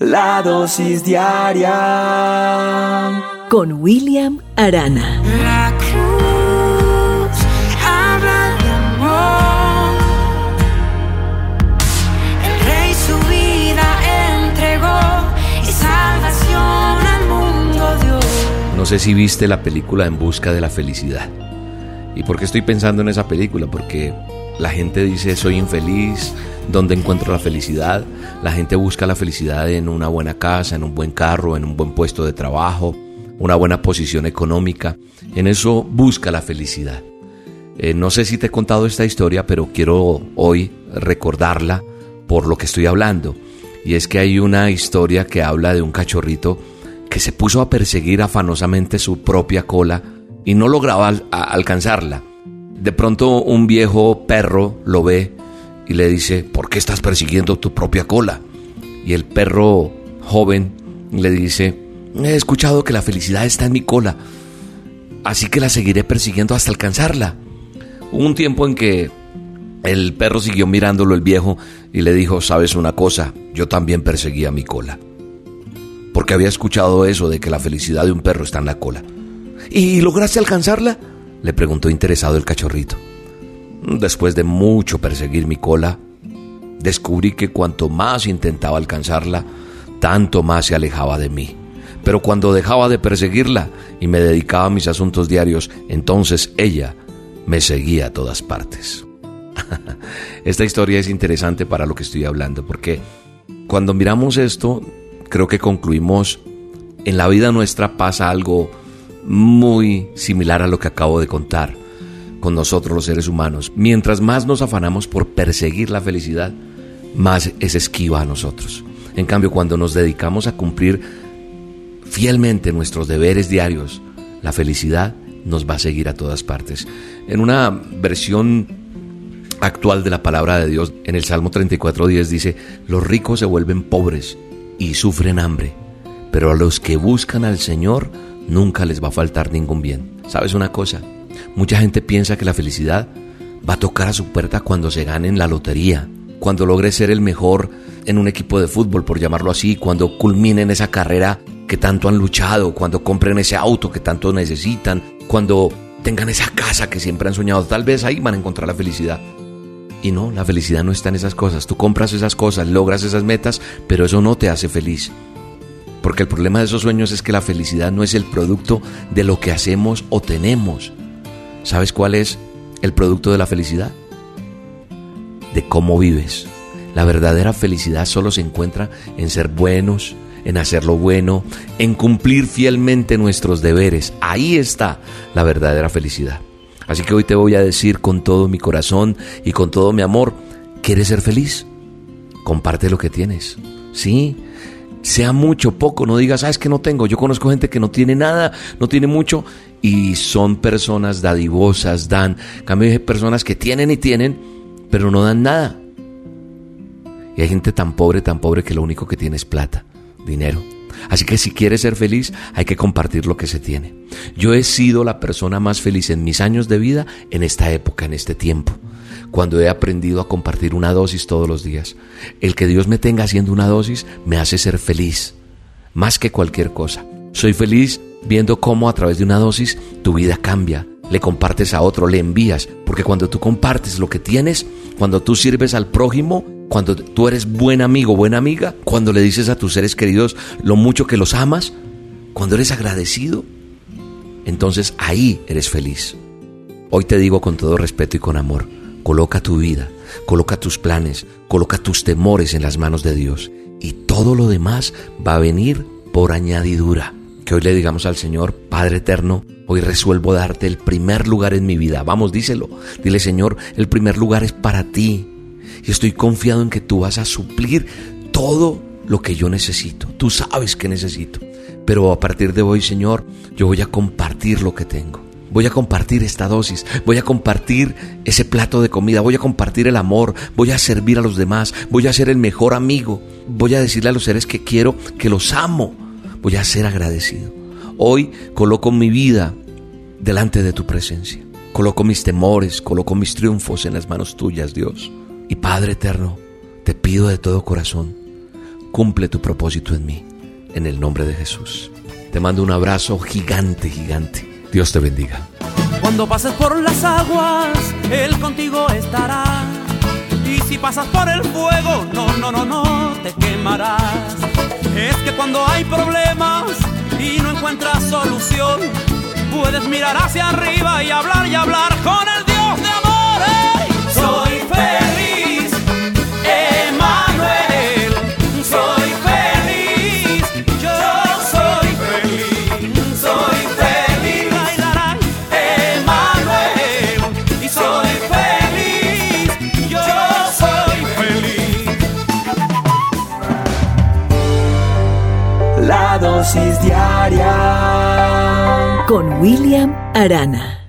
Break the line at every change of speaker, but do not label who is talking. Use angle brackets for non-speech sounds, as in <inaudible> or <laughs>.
La dosis diaria
con William Arana.
La cruz habla de amor. El rey su vida entregó y salvación al mundo dio.
No sé si viste la película En Busca de la Felicidad. ¿Y por qué estoy pensando en esa película? Porque la gente dice soy infeliz, ¿dónde encuentro la felicidad? La gente busca la felicidad en una buena casa, en un buen carro, en un buen puesto de trabajo, una buena posición económica. En eso busca la felicidad. Eh, no sé si te he contado esta historia, pero quiero hoy recordarla por lo que estoy hablando. Y es que hay una historia que habla de un cachorrito que se puso a perseguir afanosamente su propia cola y no lograba alcanzarla. De pronto un viejo perro lo ve y le dice, ¿por qué estás persiguiendo tu propia cola? Y el perro joven le dice, he escuchado que la felicidad está en mi cola, así que la seguiré persiguiendo hasta alcanzarla. Hubo un tiempo en que el perro siguió mirándolo el viejo y le dijo, sabes una cosa, yo también perseguía mi cola. Porque había escuchado eso de que la felicidad de un perro está en la cola. ¿Y lograste alcanzarla? le preguntó interesado el cachorrito. Después de mucho perseguir mi cola, descubrí que cuanto más intentaba alcanzarla, tanto más se alejaba de mí. Pero cuando dejaba de perseguirla y me dedicaba a mis asuntos diarios, entonces ella me seguía a todas partes. <laughs> Esta historia es interesante para lo que estoy hablando, porque cuando miramos esto, creo que concluimos, en la vida nuestra pasa algo muy similar a lo que acabo de contar con nosotros los seres humanos. Mientras más nos afanamos por perseguir la felicidad, más es esquiva a nosotros. En cambio, cuando nos dedicamos a cumplir fielmente nuestros deberes diarios, la felicidad nos va a seguir a todas partes. En una versión actual de la palabra de Dios, en el Salmo 34.10 dice, los ricos se vuelven pobres y sufren hambre, pero a los que buscan al Señor, nunca les va a faltar ningún bien. ¿Sabes una cosa? Mucha gente piensa que la felicidad va a tocar a su puerta cuando se gane en la lotería, cuando logre ser el mejor en un equipo de fútbol, por llamarlo así, cuando culminen esa carrera que tanto han luchado, cuando compren ese auto que tanto necesitan, cuando tengan esa casa que siempre han soñado. Tal vez ahí van a encontrar la felicidad. Y no, la felicidad no está en esas cosas. Tú compras esas cosas, logras esas metas, pero eso no te hace feliz. Porque el problema de esos sueños es que la felicidad no es el producto de lo que hacemos o tenemos. ¿Sabes cuál es el producto de la felicidad? De cómo vives. La verdadera felicidad solo se encuentra en ser buenos, en hacer lo bueno, en cumplir fielmente nuestros deberes. Ahí está la verdadera felicidad. Así que hoy te voy a decir con todo mi corazón y con todo mi amor, ¿quieres ser feliz? Comparte lo que tienes. Sí, sea mucho, poco, no digas, ah, es que no tengo. Yo conozco gente que no tiene nada, no tiene mucho y son personas dadivosas, dan. cambio, hay personas que tienen y tienen, pero no dan nada. Y hay gente tan pobre, tan pobre que lo único que tiene es plata, dinero. Así que si quieres ser feliz, hay que compartir lo que se tiene. Yo he sido la persona más feliz en mis años de vida en esta época, en este tiempo cuando he aprendido a compartir una dosis todos los días. El que Dios me tenga haciendo una dosis me hace ser feliz, más que cualquier cosa. Soy feliz viendo cómo a través de una dosis tu vida cambia, le compartes a otro, le envías, porque cuando tú compartes lo que tienes, cuando tú sirves al prójimo, cuando tú eres buen amigo, buena amiga, cuando le dices a tus seres queridos lo mucho que los amas, cuando eres agradecido, entonces ahí eres feliz. Hoy te digo con todo respeto y con amor, Coloca tu vida, coloca tus planes, coloca tus temores en las manos de Dios y todo lo demás va a venir por añadidura. Que hoy le digamos al Señor, Padre eterno, hoy resuelvo darte el primer lugar en mi vida. Vamos, díselo. Dile, Señor, el primer lugar es para ti. Y estoy confiado en que tú vas a suplir todo lo que yo necesito. Tú sabes que necesito. Pero a partir de hoy, Señor, yo voy a compartir lo que tengo voy a compartir esta dosis, voy a compartir ese plato de comida, voy a compartir el amor, voy a servir a los demás, voy a ser el mejor amigo, voy a decirle a los seres que quiero que los amo, voy a ser agradecido. Hoy coloco mi vida delante de tu presencia, coloco mis temores, coloco mis triunfos en las manos tuyas, Dios. Y Padre eterno, te pido de todo corazón, Cumple tu propósito en mí, en el nombre de Jesús. Te mando un abrazo gigante, gigante. Dios te bendiga.
Cuando pases por las aguas, Él contigo estará. Y si pasas por el fuego, no, no, no, no, te quemarás. Es que cuando hay problemas y no encuentras solución, puedes mirar hacia arriba y hablar y hablar con el Dios
Con William Arana.